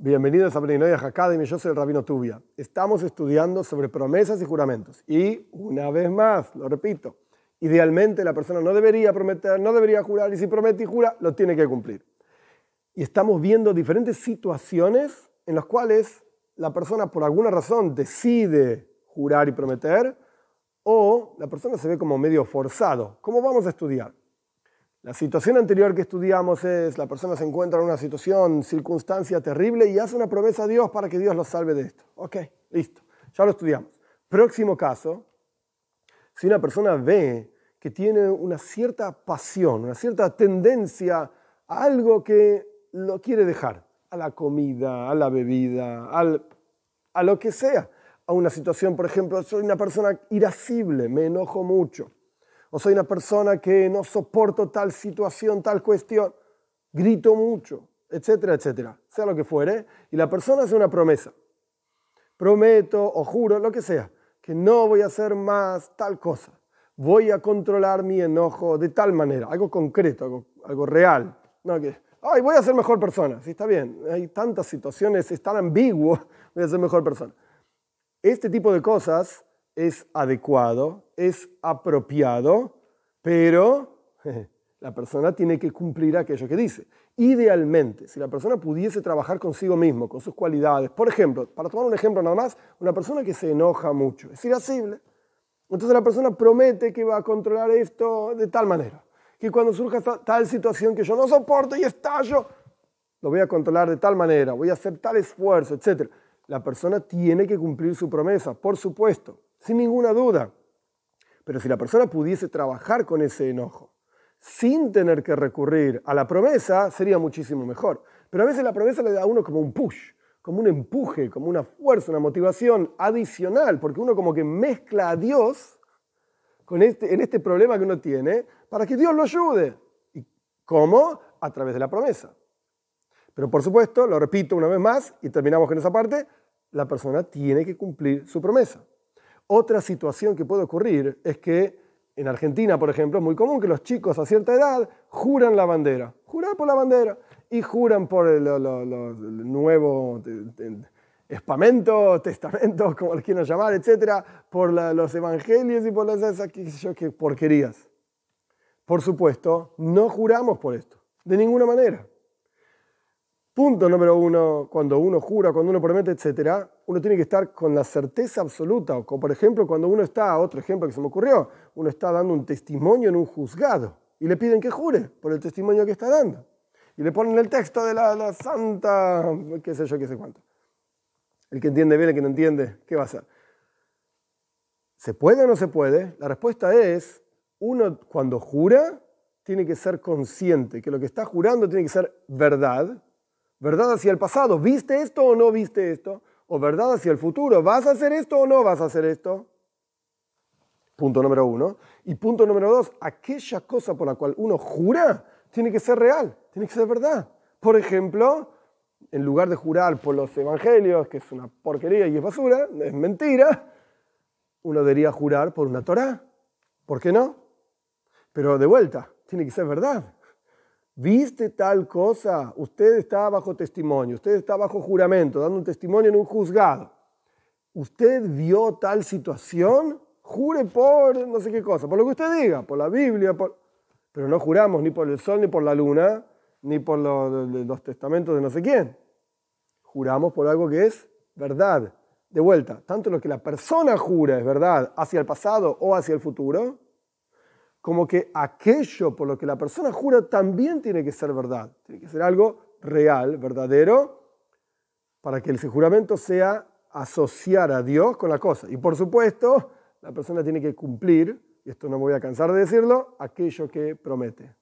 Bienvenidos a Brinoy Academy, yo soy el Rabino Tubia. Estamos estudiando sobre promesas y juramentos. Y una vez más, lo repito, idealmente la persona no debería prometer, no debería jurar, y si promete y jura, lo tiene que cumplir. Y estamos viendo diferentes situaciones en las cuales la persona por alguna razón decide jurar y prometer, o la persona se ve como medio forzado. ¿Cómo vamos a estudiar? La situación anterior que estudiamos es, la persona se encuentra en una situación, circunstancia terrible y hace una promesa a Dios para que Dios lo salve de esto. Ok, listo, ya lo estudiamos. Próximo caso, si una persona ve que tiene una cierta pasión, una cierta tendencia a algo que lo quiere dejar, a la comida, a la bebida, a lo que sea, a una situación, por ejemplo, soy una persona irascible, me enojo mucho o soy una persona que no soporto tal situación, tal cuestión, grito mucho, etcétera, etcétera, sea lo que fuere, y la persona hace una promesa. Prometo o juro, lo que sea, que no voy a hacer más tal cosa. Voy a controlar mi enojo de tal manera, algo concreto, algo, real. No que, ay, voy a ser mejor persona. Sí, está bien, hay tantas situaciones, es tan ambiguo, voy a ser mejor persona. Este tipo de cosas es adecuado, es apropiado, pero la persona tiene que cumplir aquello que dice. Idealmente, si la persona pudiese trabajar consigo mismo, con sus cualidades, por ejemplo, para tomar un ejemplo nada más, una persona que se enoja mucho, es irascible. Entonces la persona promete que va a controlar esto de tal manera, que cuando surja tal situación que yo no soporto y estallo, lo voy a controlar de tal manera, voy a hacer tal esfuerzo, etc. La persona tiene que cumplir su promesa, por supuesto sin ninguna duda. Pero si la persona pudiese trabajar con ese enojo sin tener que recurrir a la promesa, sería muchísimo mejor. Pero a veces la promesa le da a uno como un push, como un empuje, como una fuerza, una motivación adicional, porque uno como que mezcla a Dios con este, en este problema que uno tiene para que Dios lo ayude. ¿Y cómo? A través de la promesa. Pero por supuesto, lo repito una vez más y terminamos con esa parte, la persona tiene que cumplir su promesa. Otra situación que puede ocurrir es que en Argentina, por ejemplo, es muy común que los chicos a cierta edad juran la bandera, juran por la bandera y juran por el, nuevo espamento, testamento, como lo quieran llamar, etcétera, por los evangelios y por las esas que porquerías. Por supuesto, no juramos por esto, de ninguna manera. Punto número uno, cuando uno jura, cuando uno promete, etc., uno tiene que estar con la certeza absoluta. Como por ejemplo, cuando uno está, otro ejemplo que se me ocurrió, uno está dando un testimonio en un juzgado y le piden que jure por el testimonio que está dando. Y le ponen el texto de la, santa, qué sé yo, qué sé cuánto. El que entiende bien, el que no entiende, ¿qué va a hacer? ¿Se puede o no se puede? La respuesta es, uno cuando jura tiene que ser consciente que lo que está jurando tiene que ser verdad verdad hacia el pasado, ¿viste esto o no viste esto? O verdad hacia el futuro, ¿vas a hacer esto o no vas a hacer esto? Punto número uno. Y punto número dos, aquella cosa por la cual uno jura tiene que ser real, tiene que ser verdad. Por ejemplo, en lugar de jurar por los evangelios, que es una porquería y es basura, es mentira, uno debería jurar por una Torah. ¿Por qué no? Pero de vuelta, tiene que ser verdad viste tal cosa, usted está bajo testimonio, usted está bajo juramento, dando un testimonio en un juzgado. Usted vio tal situación, jure por no sé qué cosa, por lo que usted diga, por la Biblia, pero no juramos ni por el sol, ni por la luna, ni por los, los testamentos de no sé quién. Juramos por algo que es verdad. De vuelta, tanto lo que la persona jura es verdad hacia el pasado o hacia el futuro, como que aquello por lo que la persona jura también tiene que ser verdad, tiene que ser algo real, verdadero, para que el juramento sea asociar a Dios con la cosa. Y por supuesto, la persona tiene que cumplir, y esto no me voy a cansar de decirlo, aquello que promete.